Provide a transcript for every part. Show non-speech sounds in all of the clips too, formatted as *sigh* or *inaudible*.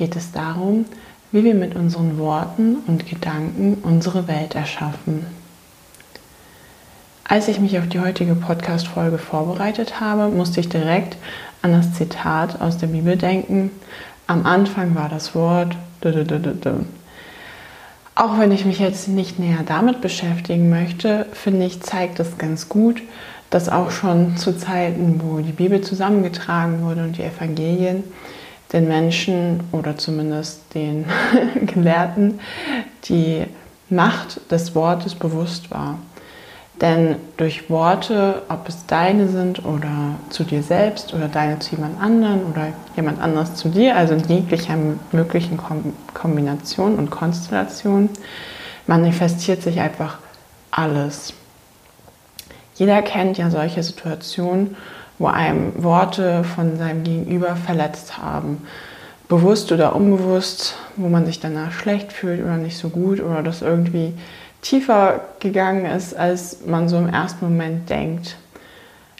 geht es darum, wie wir mit unseren Worten und Gedanken unsere Welt erschaffen. Als ich mich auf die heutige Podcast-Folge vorbereitet habe, musste ich direkt an das Zitat aus der Bibel denken. Am Anfang war das Wort. Auch wenn ich mich jetzt nicht näher damit beschäftigen möchte, finde ich, zeigt es ganz gut, dass auch schon zu Zeiten, wo die Bibel zusammengetragen wurde und die Evangelien, den Menschen oder zumindest den *laughs* Gelehrten die Macht des Wortes bewusst war. Denn durch Worte, ob es deine sind oder zu dir selbst oder deine zu jemand anderen oder jemand anderes zu dir, also in jeglicher möglichen Kombination und Konstellation, manifestiert sich einfach alles. Jeder kennt ja solche Situationen, wo einem Worte von seinem Gegenüber verletzt haben. Bewusst oder unbewusst, wo man sich danach schlecht fühlt oder nicht so gut oder das irgendwie tiefer gegangen ist, als man so im ersten Moment denkt.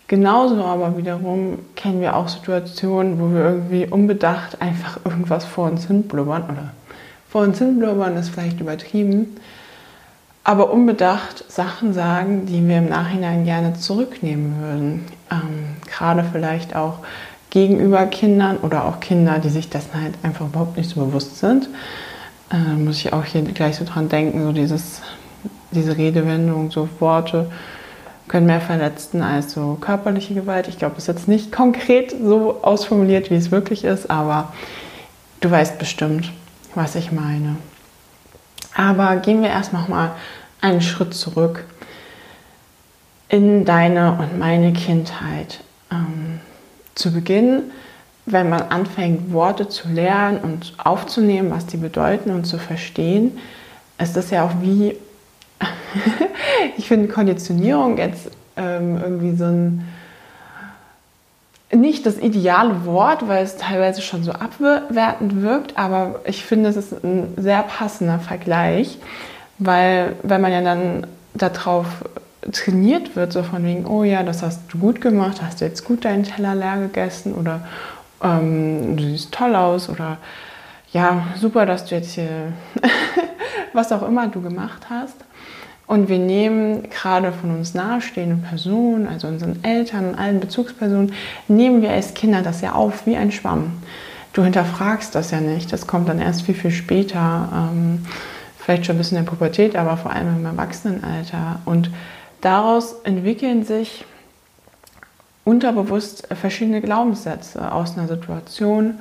Genauso aber wiederum kennen wir auch Situationen, wo wir irgendwie unbedacht einfach irgendwas vor uns hin blubbern oder vor uns hin blubbern ist vielleicht übertrieben, aber unbedacht Sachen sagen, die wir im Nachhinein gerne zurücknehmen würden. Ähm, gerade vielleicht auch gegenüber Kindern oder auch Kinder, die sich dessen halt einfach überhaupt nicht so bewusst sind. Äh, muss ich auch hier gleich so dran denken, so dieses, diese Redewendung, so Worte können mehr verletzen als so körperliche Gewalt. Ich glaube, es ist jetzt nicht konkret so ausformuliert, wie es wirklich ist, aber du weißt bestimmt, was ich meine. Aber gehen wir erst noch mal einen Schritt zurück in deine und meine Kindheit. Ähm, zu Beginn, wenn man anfängt, Worte zu lernen und aufzunehmen, was die bedeuten und zu verstehen, ist das ja auch wie, *laughs* ich finde Konditionierung jetzt ähm, irgendwie so ein, nicht das ideale Wort, weil es teilweise schon so abwertend wirkt, aber ich finde, es ist ein sehr passender Vergleich, weil wenn man ja dann darauf trainiert wird, so von wegen, oh ja, das hast du gut gemacht, hast du jetzt gut deinen Teller leer gegessen oder ähm, du siehst toll aus oder ja, super, dass du jetzt hier *laughs* was auch immer du gemacht hast. Und wir nehmen gerade von uns nahestehenden Personen, also unseren Eltern und allen Bezugspersonen, nehmen wir als Kinder das ja auf wie ein Schwamm. Du hinterfragst das ja nicht, das kommt dann erst viel, viel später, ähm, vielleicht schon ein bisschen in der Pubertät, aber vor allem im Erwachsenenalter. Und daraus entwickeln sich unterbewusst verschiedene Glaubenssätze aus einer Situation,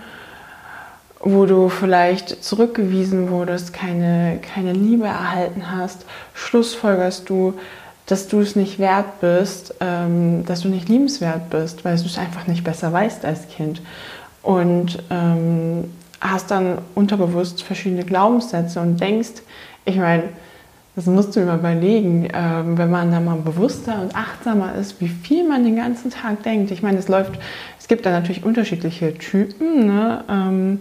wo du vielleicht zurückgewiesen wurdest, keine, keine Liebe erhalten hast, schlussfolgerst du, dass du es nicht wert bist, ähm, dass du nicht liebenswert bist, weil du es einfach nicht besser weißt als Kind. Und ähm, hast dann unterbewusst verschiedene Glaubenssätze und denkst, ich meine, das musst du mir überlegen, ähm, wenn man da mal bewusster und achtsamer ist, wie viel man den ganzen Tag denkt. Ich meine, es läuft, es gibt da natürlich unterschiedliche Typen. Ne? Ähm,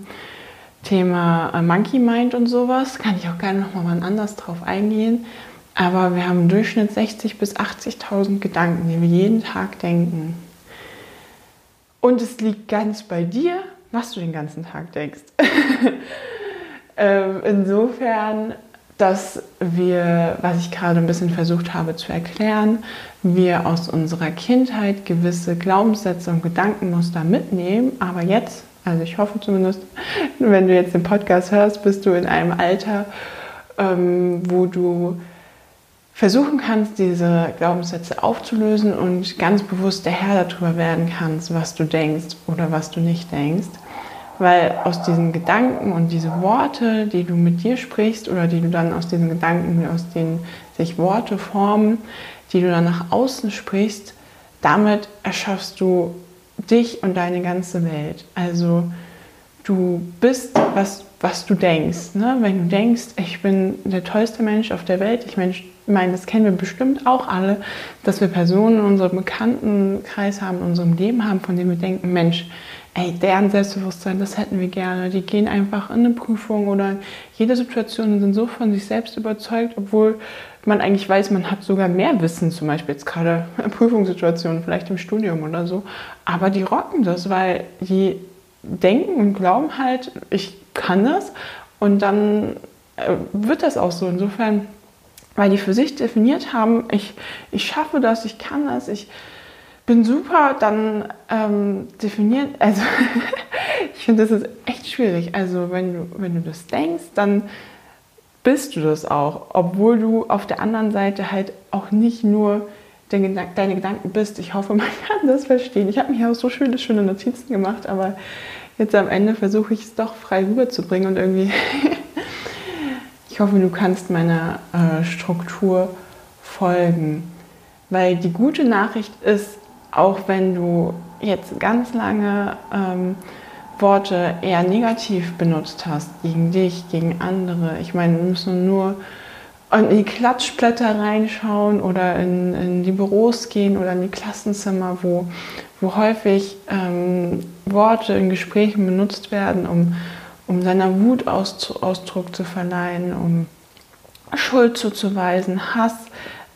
Thema äh, Monkey Mind und sowas, kann ich auch gerne nochmal mal anders drauf eingehen. Aber wir haben im Durchschnitt 60.000 bis 80.000 Gedanken, die wir jeden Tag denken. Und es liegt ganz bei dir, was du den ganzen Tag denkst. *laughs* ähm, insofern dass wir, was ich gerade ein bisschen versucht habe zu erklären, wir aus unserer Kindheit gewisse Glaubenssätze und Gedankenmuster mitnehmen, aber jetzt, also ich hoffe zumindest, *laughs* wenn du jetzt den Podcast hörst, bist du in einem Alter, ähm, wo du versuchen kannst, diese Glaubenssätze aufzulösen und ganz bewusst der Herr darüber werden kannst, was du denkst oder was du nicht denkst. Weil aus diesen Gedanken und diese Worte, die du mit dir sprichst oder die du dann aus diesen Gedanken, aus denen sich Worte formen, die du dann nach außen sprichst, damit erschaffst du dich und deine ganze Welt. Also du bist, was, was du denkst. Ne? Wenn du denkst, ich bin der tollste Mensch auf der Welt, ich meine, das kennen wir bestimmt auch alle, dass wir Personen in unserem Bekanntenkreis haben, in unserem Leben haben, von denen wir denken, Mensch, ey, deren Selbstbewusstsein, das hätten wir gerne. Die gehen einfach in eine Prüfung oder in jede Situation und sind so von sich selbst überzeugt, obwohl man eigentlich weiß, man hat sogar mehr Wissen, zum Beispiel jetzt gerade in Prüfungssituationen, vielleicht im Studium oder so. Aber die rocken das, weil die denken und glauben halt, ich kann das und dann äh, wird das auch so. Insofern weil die für sich definiert haben, ich, ich schaffe das, ich kann das, ich bin super, dann ähm, definieren, *laughs* also ich finde, das ist echt schwierig. Also wenn du, wenn du das denkst, dann bist du das auch, obwohl du auf der anderen Seite halt auch nicht nur deine Gedanken bist. Ich hoffe, man *laughs* kann das verstehen. Ich habe mir auch so schöne, schöne Notizen gemacht, aber jetzt am Ende versuche ich es doch frei rüberzubringen und irgendwie *laughs* ich hoffe, du kannst meiner äh, Struktur folgen. Weil die gute Nachricht ist, auch wenn du jetzt ganz lange ähm, Worte eher negativ benutzt hast, gegen dich, gegen andere, ich meine, wir müssen nur in die Klatschblätter reinschauen oder in, in, die Büros gehen oder in die Klassenzimmer, wo, wo häufig ähm, Worte in Gesprächen benutzt werden, um um seiner Wut Ausdruck zu verleihen, um Schuld zuzuweisen, Hass,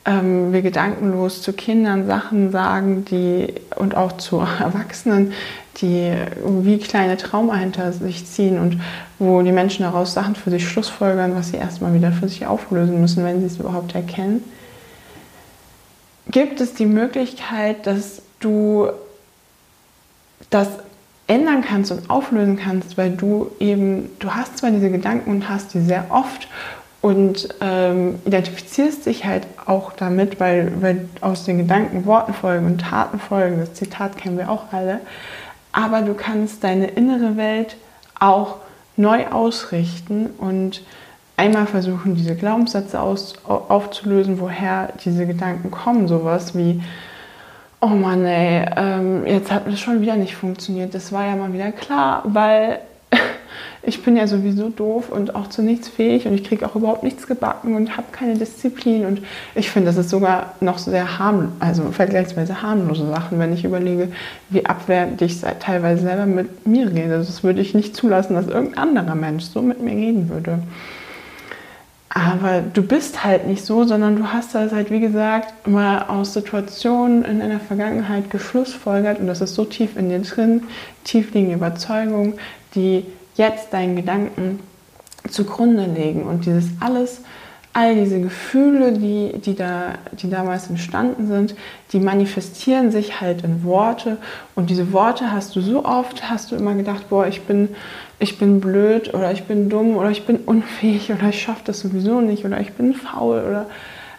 ähm, wir gedankenlos zu Kindern Sachen sagen, die und auch zu *laughs* Erwachsenen, die wie kleine Trauma hinter sich ziehen und wo die Menschen daraus Sachen für sich schlussfolgern, was sie erstmal wieder für sich auflösen müssen, wenn sie es überhaupt erkennen. Gibt es die Möglichkeit, dass du das ändern kannst und auflösen kannst, weil du eben, du hast zwar diese Gedanken und hast die sehr oft und ähm, identifizierst dich halt auch damit, weil, weil aus den Gedanken Worten folgen und Taten folgen, das Zitat kennen wir auch alle, aber du kannst deine innere Welt auch neu ausrichten und einmal versuchen, diese Glaubenssätze aus, aufzulösen, woher diese Gedanken kommen, sowas wie, oh Mann, ey, ähm, jetzt hat es schon wieder nicht funktioniert. Das war ja mal wieder klar, weil ich bin ja sowieso doof und auch zu nichts fähig und ich kriege auch überhaupt nichts gebacken und habe keine Disziplin. Und ich finde, das ist sogar noch sehr harmlos, also vergleichsweise harmlose Sachen, wenn ich überlege, wie abwertend ich teilweise selber mit mir rede. Das würde ich nicht zulassen, dass irgendein anderer Mensch so mit mir reden würde. Aber du bist halt nicht so, sondern du hast das halt, wie gesagt, mal aus Situationen in deiner Vergangenheit geschlussfolgert und das ist so tief in dir drin, tief liegende Überzeugung, die jetzt deinen Gedanken zugrunde legen und dieses alles all diese Gefühle, die, die, da, die damals entstanden sind, die manifestieren sich halt in Worte. Und diese Worte hast du so oft, hast du immer gedacht, boah, ich bin, ich bin blöd oder ich bin dumm oder ich bin unfähig oder ich schaffe das sowieso nicht oder ich bin faul oder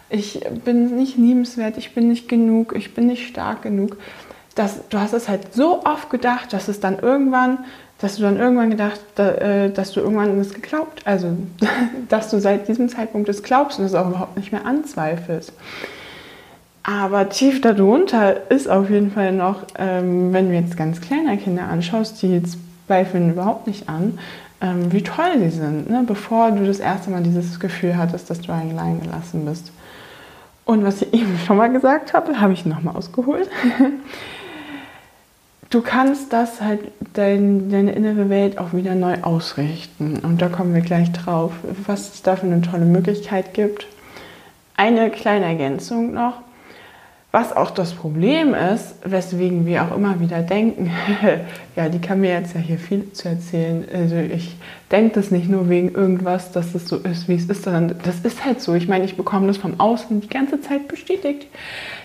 ich bin nicht liebenswert, ich bin nicht genug, ich bin nicht stark genug. Das, du hast es halt so oft gedacht, dass es dann irgendwann dass du dann irgendwann gedacht, äh, dass du irgendwann das geglaubt, also *laughs* dass du seit diesem Zeitpunkt das glaubst und es auch überhaupt nicht mehr anzweifelst. Aber tief darunter ist auf jeden Fall noch, ähm, wenn du jetzt ganz kleine Kinder anschaust, die zweifeln überhaupt nicht an, ähm, wie toll sie sind, ne? bevor du das erste Mal dieses Gefühl hattest, dass du allein gelassen bist. Und was ich eben *laughs* schon mal gesagt habe, habe ich nochmal ausgeholt. *laughs* du kannst das halt, dein, deine innere Welt auch wieder neu ausrichten. Und da kommen wir gleich drauf, was es da für eine tolle Möglichkeit gibt. Eine kleine Ergänzung noch. Was auch das Problem ist, weswegen wir auch immer wieder denken, *laughs* ja, die kann mir jetzt ja hier viel zu erzählen. Also ich denke das nicht nur wegen irgendwas, dass es so ist, wie es ist, sondern das ist halt so. Ich meine, ich bekomme das vom Außen die ganze Zeit bestätigt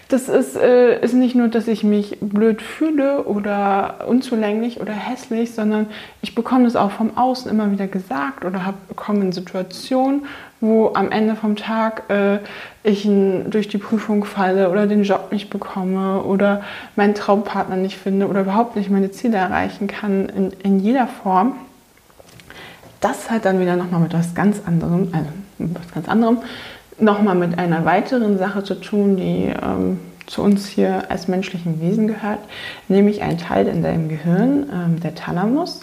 das ist, äh, ist nicht nur, dass ich mich blöd fühle oder unzulänglich oder hässlich, sondern ich bekomme das auch vom Außen immer wieder gesagt oder habe bekommen in Situationen, wo am Ende vom Tag äh, ich n, durch die Prüfung falle oder den Job nicht bekomme oder meinen Traumpartner nicht finde oder überhaupt nicht meine Ziele erreichen kann in, in jeder Form. Das hat dann wieder nochmal mit was ganz anderem, also mit was ganz anderem, nochmal mit einer weiteren Sache zu tun, die ähm, zu uns hier als menschlichen Wesen gehört, nämlich ein Teil in deinem Gehirn, ähm, der Thalamus.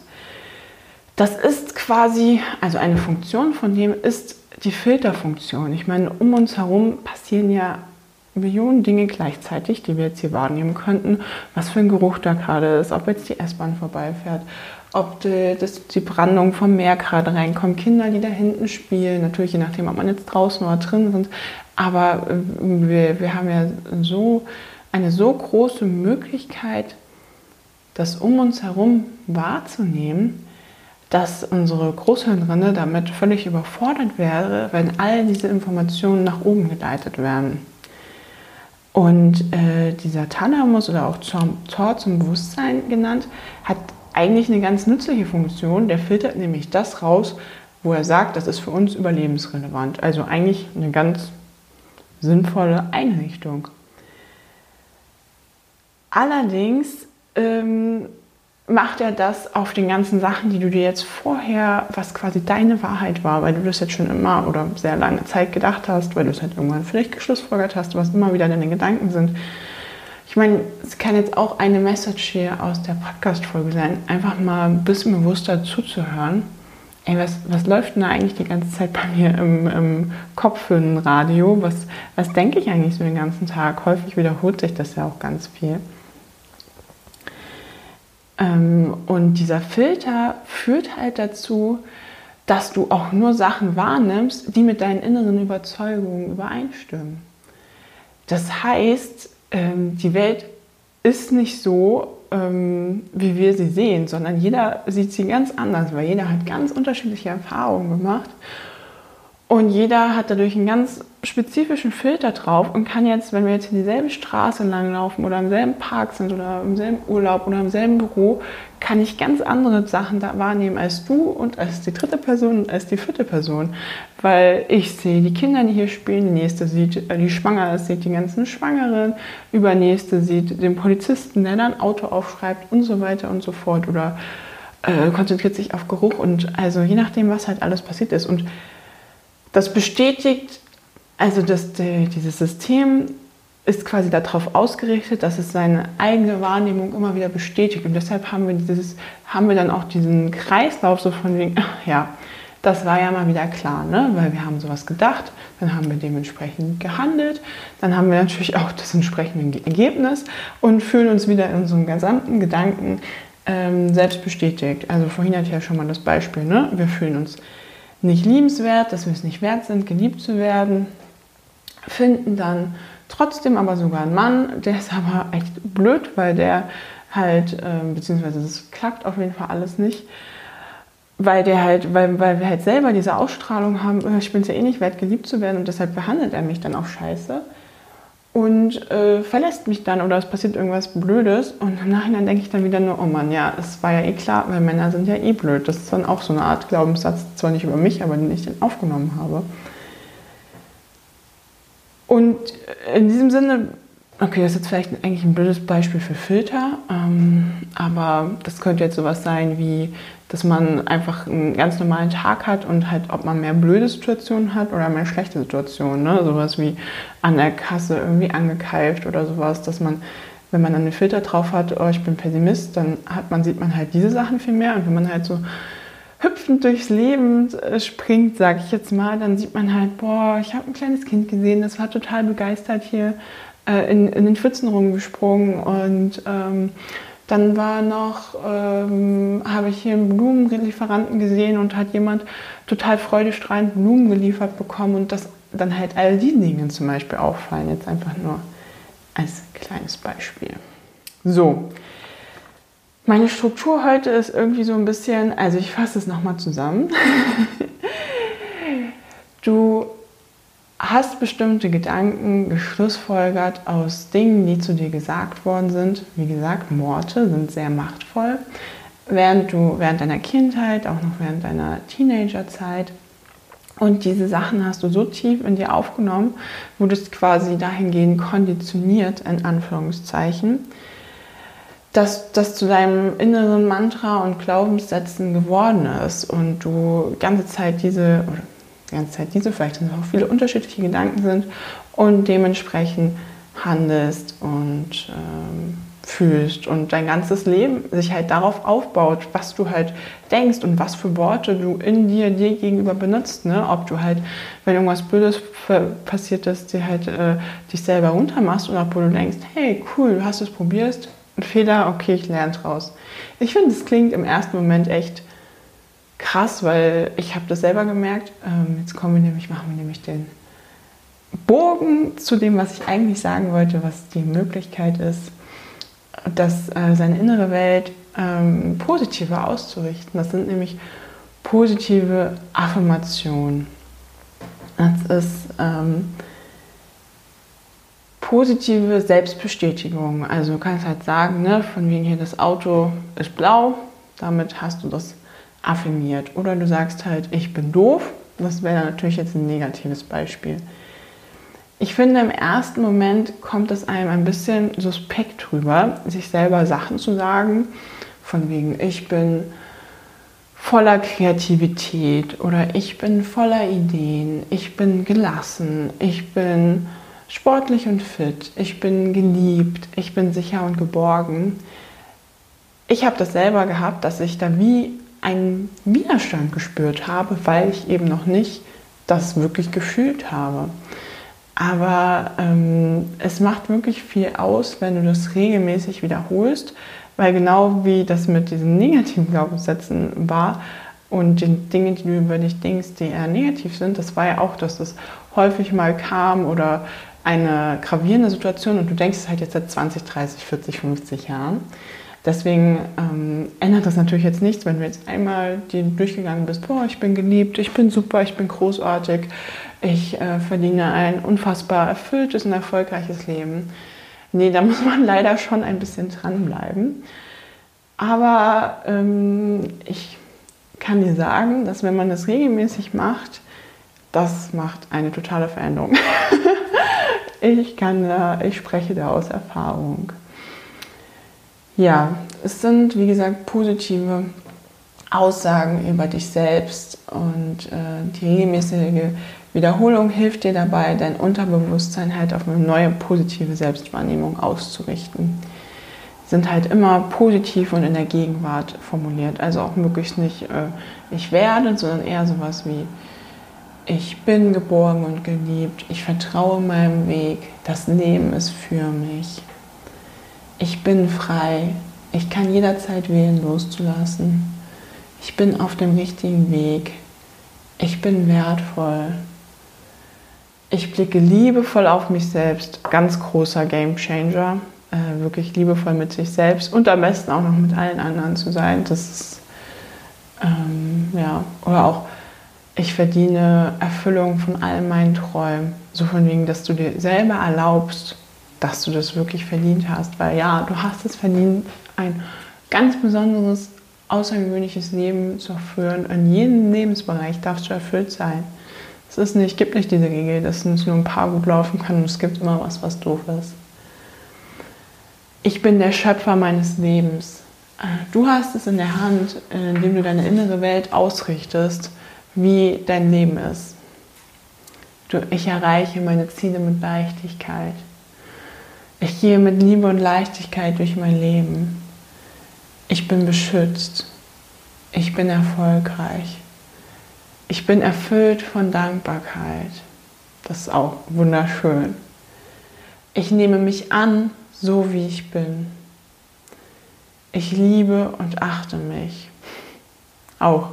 Das ist quasi, also eine Funktion von dem ist die Filterfunktion. Ich meine, um uns herum passieren ja Millionen Dinge gleichzeitig, die wir jetzt hier wahrnehmen könnten. Was für ein Geruch da gerade ist, ob jetzt die S-Bahn vorbeifährt, ob die, das, die Brandung vom Meer gerade reinkommt, Kinder, die da hinten spielen, natürlich je nachdem, ob man jetzt draußen oder drin sind. Aber äh, wir, wir haben ja so eine so große Möglichkeit, das um uns herum wahrzunehmen, dass unsere Großhirnrinde damit völlig überfordert wäre, wenn all diese Informationen nach oben geleitet werden. Und äh, dieser Thalamus oder auch Tor zum Bewusstsein genannt, hat eigentlich eine ganz nützliche Funktion. Der filtert nämlich das raus, wo er sagt, das ist für uns überlebensrelevant. Also eigentlich eine ganz sinnvolle Einrichtung. Allerdings ähm, macht er das auf den ganzen Sachen, die du dir jetzt vorher, was quasi deine Wahrheit war, weil du das jetzt schon immer oder sehr lange Zeit gedacht hast, weil du es halt irgendwann vielleicht geschlussfolgert hast, was immer wieder deine Gedanken sind. Ich meine, es kann jetzt auch eine Message hier aus der Podcast-Folge sein, einfach mal ein bisschen bewusster zuzuhören. Ey, was, was läuft denn da eigentlich die ganze Zeit bei mir im, im Kopf für ein Radio? Was, was denke ich eigentlich so den ganzen Tag? Häufig wiederholt sich das ja auch ganz viel. Ähm, und dieser Filter führt halt dazu, dass du auch nur Sachen wahrnimmst, die mit deinen inneren Überzeugungen übereinstimmen. Das heißt, ähm, die Welt ist nicht so, ähm, wie wir sie sehen, sondern jeder sieht sie ganz anders, weil jeder hat ganz unterschiedliche Erfahrungen gemacht und jeder hat dadurch einen ganz spezifischen Filter drauf und kann jetzt, wenn wir jetzt in dieselbe Straße langlaufen oder im selben Park sind oder im selben Urlaub oder im selben Büro, kann ich ganz andere Sachen da wahrnehmen als du und als die dritte Person und als die vierte Person. Weil ich sehe die Kinder, die hier spielen, die nächste sieht, äh, die schwanger ist, sieht die ganzen Schwangeren, übernächste sieht den Polizisten, der dann Auto aufschreibt und so weiter und so fort oder äh, konzentriert sich auf Geruch und also je nachdem, was halt alles passiert ist. Und das bestätigt, also dass die, dieses System ist quasi darauf ausgerichtet, dass es seine eigene Wahrnehmung immer wieder bestätigt. Und deshalb haben wir, dieses, haben wir dann auch diesen Kreislauf so von wegen, ja, das war ja mal wieder klar, ne? weil wir haben sowas gedacht, dann haben wir dementsprechend gehandelt, dann haben wir natürlich auch das entsprechende Ergebnis und fühlen uns wieder in unserem gesamten Gedanken ähm, selbst bestätigt. Also vorhin hatte ich ja schon mal das Beispiel, ne? wir fühlen uns nicht liebenswert, dass wir es nicht wert sind, geliebt zu werden, finden dann trotzdem aber sogar einen Mann, der ist aber echt blöd, weil der halt, äh, beziehungsweise das klappt auf jeden Fall alles nicht, weil der halt, weil, weil wir halt selber diese Ausstrahlung haben, äh, ich bin es ja eh nicht wert, geliebt zu werden und deshalb behandelt er mich dann auch scheiße und äh, verlässt mich dann oder es passiert irgendwas Blödes und im Nachhinein denke ich dann wieder nur, oh Mann, ja, es war ja eh klar, weil Männer sind ja eh blöd. Das ist dann auch so eine Art Glaubenssatz, zwar nicht über mich, aber den ich dann aufgenommen habe. Und in diesem Sinne, okay, das ist jetzt vielleicht eigentlich ein blödes Beispiel für Filter, ähm, aber das könnte jetzt sowas sein wie, dass man einfach einen ganz normalen Tag hat und halt, ob man mehr blöde Situationen hat oder mehr schlechte Situationen. Ne? Sowas wie an der Kasse irgendwie angekeift oder sowas, dass man, wenn man dann einen Filter drauf hat, oh, ich bin Pessimist, dann hat man, sieht man halt diese Sachen viel mehr. Und wenn man halt so hüpfend durchs Leben äh, springt, sage ich jetzt mal, dann sieht man halt, boah, ich habe ein kleines Kind gesehen, das war total begeistert hier äh, in, in den Pfützen rumgesprungen und ähm, dann war noch, ähm, habe ich hier einen Blumenlieferanten gesehen und hat jemand total freudestrahlend Blumen geliefert bekommen und das dann halt all die Dinge zum Beispiel auffallen. Jetzt einfach nur als kleines Beispiel. So, meine Struktur heute ist irgendwie so ein bisschen, also ich fasse es nochmal zusammen. *laughs* du hast bestimmte Gedanken geschlussfolgert aus Dingen, die zu dir gesagt worden sind. Wie gesagt, Worte sind sehr machtvoll. Während du während deiner Kindheit, auch noch während deiner Teenagerzeit, und diese Sachen hast du so tief in dir aufgenommen, wurdest quasi dahingehend konditioniert, in Anführungszeichen, dass das zu deinem inneren Mantra und Glaubenssätzen geworden ist und du ganze Zeit diese, oder ganze Zeit diese, vielleicht sind auch viele unterschiedliche Gedanken sind und dementsprechend handelst und ähm, fühlst und dein ganzes Leben sich halt darauf aufbaut, was du halt denkst und was für Worte du in dir dir gegenüber benutzt. Ne? Ob du halt, wenn irgendwas Blödes passiert ist, dir halt äh, dich selber runtermachst oder ob du denkst, hey, cool, du hast es probiert, ein Fehler, okay, ich lerne draus. Ich finde, es klingt im ersten Moment echt krass, weil ich habe das selber gemerkt. Ähm, jetzt kommen wir nämlich, machen wir nämlich den Bogen zu dem, was ich eigentlich sagen wollte, was die Möglichkeit ist, dass äh, seine innere Welt ähm, positiver auszurichten. Das sind nämlich positive Affirmationen. Das ist ähm, positive Selbstbestätigung. Also du kannst halt sagen, ne, von wegen hier das Auto ist blau, damit hast du das affirmiert. Oder du sagst halt, ich bin doof. Das wäre natürlich jetzt ein negatives Beispiel. Ich finde, im ersten Moment kommt es einem ein bisschen suspekt drüber, sich selber Sachen zu sagen, von wegen, ich bin voller Kreativität oder ich bin voller Ideen, ich bin gelassen, ich bin sportlich und fit, ich bin geliebt, ich bin sicher und geborgen. Ich habe das selber gehabt, dass ich da wie einen Widerstand gespürt habe, weil ich eben noch nicht das wirklich gefühlt habe. Aber ähm, es macht wirklich viel aus, wenn du das regelmäßig wiederholst, weil genau wie das mit diesen negativen Glaubenssätzen war und den Dingen, die du über dich denkst, die eher negativ sind, das war ja auch, dass das häufig mal kam oder eine gravierende Situation und du denkst es halt jetzt seit 20, 30, 40, 50 Jahren. Deswegen ähm, ändert das natürlich jetzt nichts, wenn du jetzt einmal durchgegangen bist, boah, ich bin geliebt, ich bin super, ich bin großartig, ich äh, verdiene ein unfassbar erfülltes und erfolgreiches Leben. Nee, da *laughs* muss man leider schon ein bisschen dranbleiben. Aber ähm, ich kann dir sagen, dass wenn man das regelmäßig macht, das macht eine totale Veränderung. *laughs* ich kann da, ich spreche da aus Erfahrung. Ja, es sind, wie gesagt, positive Aussagen über dich selbst und äh, die regelmäßige Wiederholung hilft dir dabei, dein Unterbewusstsein halt auf eine neue positive Selbstwahrnehmung auszurichten. Sind halt immer positiv und in der Gegenwart formuliert. Also auch möglichst nicht äh, ich werde, sondern eher sowas wie ich bin geborgen und geliebt, ich vertraue meinem Weg, das Leben ist für mich. Ich bin frei, ich kann jederzeit wählen, loszulassen. Ich bin auf dem richtigen Weg. Ich bin wertvoll. Ich blicke liebevoll auf mich selbst. Ganz großer Game Changer. Äh, wirklich liebevoll mit sich selbst und am besten auch noch mit allen anderen zu sein. Das ist, ähm, ja, oder auch, ich verdiene Erfüllung von all meinen Träumen. So von wegen, dass du dir selber erlaubst, dass du das wirklich verdient hast. Weil ja, du hast es verdient, ein ganz besonderes, außergewöhnliches Leben zu führen. In jedem Lebensbereich darfst du erfüllt sein. Es ist nicht, gibt nicht diese Regel, dass es nur ein paar gut laufen kann und es gibt immer was, was doof ist. Ich bin der Schöpfer meines Lebens. Du hast es in der Hand, indem du deine innere Welt ausrichtest, wie dein Leben ist. Du, ich erreiche meine Ziele mit Leichtigkeit. Ich gehe mit Liebe und Leichtigkeit durch mein Leben. Ich bin beschützt. Ich bin erfolgreich. Ich bin erfüllt von Dankbarkeit. Das ist auch wunderschön. Ich nehme mich an, so wie ich bin. Ich liebe und achte mich. Auch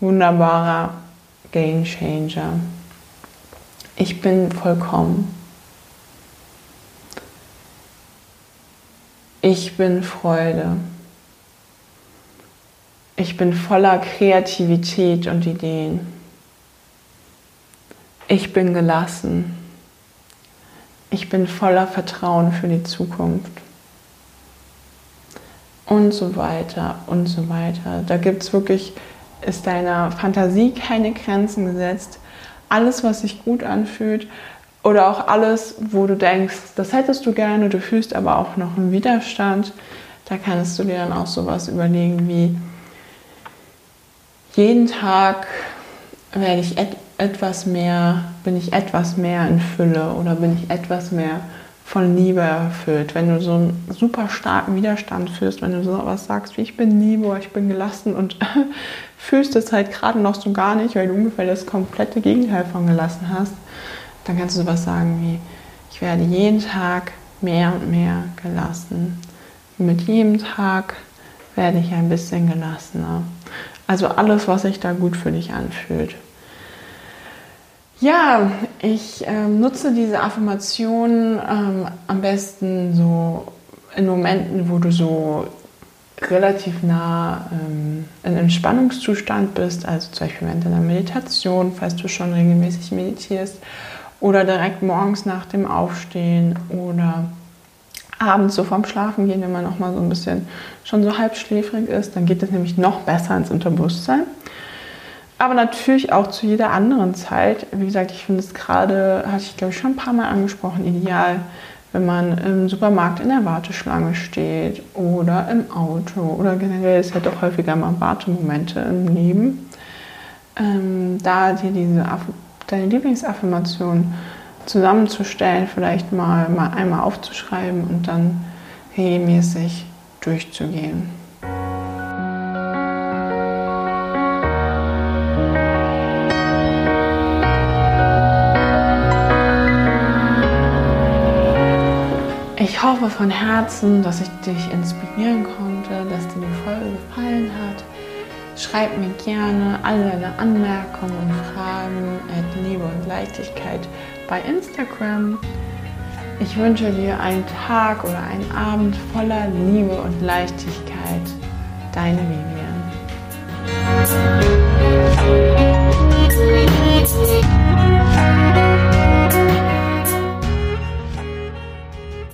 wunderbarer Game Changer. Ich bin vollkommen. Ich bin Freude. Ich bin voller Kreativität und Ideen. Ich bin gelassen. Ich bin voller Vertrauen für die Zukunft. Und so weiter und so weiter. Da gibt es wirklich, ist deiner Fantasie keine Grenzen gesetzt. Alles, was sich gut anfühlt, oder auch alles, wo du denkst, das hättest du gerne, du fühlst aber auch noch einen Widerstand, da kannst du dir dann auch sowas überlegen wie, jeden Tag werde ich et etwas mehr, bin ich etwas mehr in Fülle oder bin ich etwas mehr von Liebe erfüllt. Wenn du so einen super starken Widerstand fühlst, wenn du so was sagst wie ich bin Liebe ich bin gelassen und *laughs* fühlst es halt gerade noch so gar nicht, weil du ungefähr das komplette Gegenteil von gelassen hast, dann kannst du sowas sagen wie, ich werde jeden Tag mehr und mehr gelassen. Mit jedem Tag werde ich ein bisschen gelassener. Also alles, was sich da gut für dich anfühlt. Ja, ich ähm, nutze diese Affirmation ähm, am besten so in Momenten, wo du so relativ nah ähm, in Entspannungszustand bist, also zum Beispiel während deiner Meditation, falls du schon regelmäßig meditierst oder direkt morgens nach dem Aufstehen oder abends so vorm Schlafen gehen, wenn man noch mal so ein bisschen schon so halbschläfrig ist, dann geht es nämlich noch besser ins Unterbewusstsein. Aber natürlich auch zu jeder anderen Zeit. Wie gesagt, ich finde es gerade, hatte ich glaube ich schon ein paar Mal angesprochen, ideal, wenn man im Supermarkt in der Warteschlange steht oder im Auto oder generell ist ja doch häufiger mal Wartemomente im Leben. Ähm, da dir diese deine Lieblingsaffirmation zusammenzustellen, vielleicht mal, mal einmal aufzuschreiben und dann regelmäßig durchzugehen. Ich hoffe von Herzen, dass ich dich inspirieren konnte, dass dir die Folge gefallen hat. Schreib mir gerne alle deine Anmerkungen und Fragen at Liebe und Leichtigkeit bei Instagram. Ich wünsche dir einen Tag oder einen Abend voller Liebe und Leichtigkeit. Deine Vivian.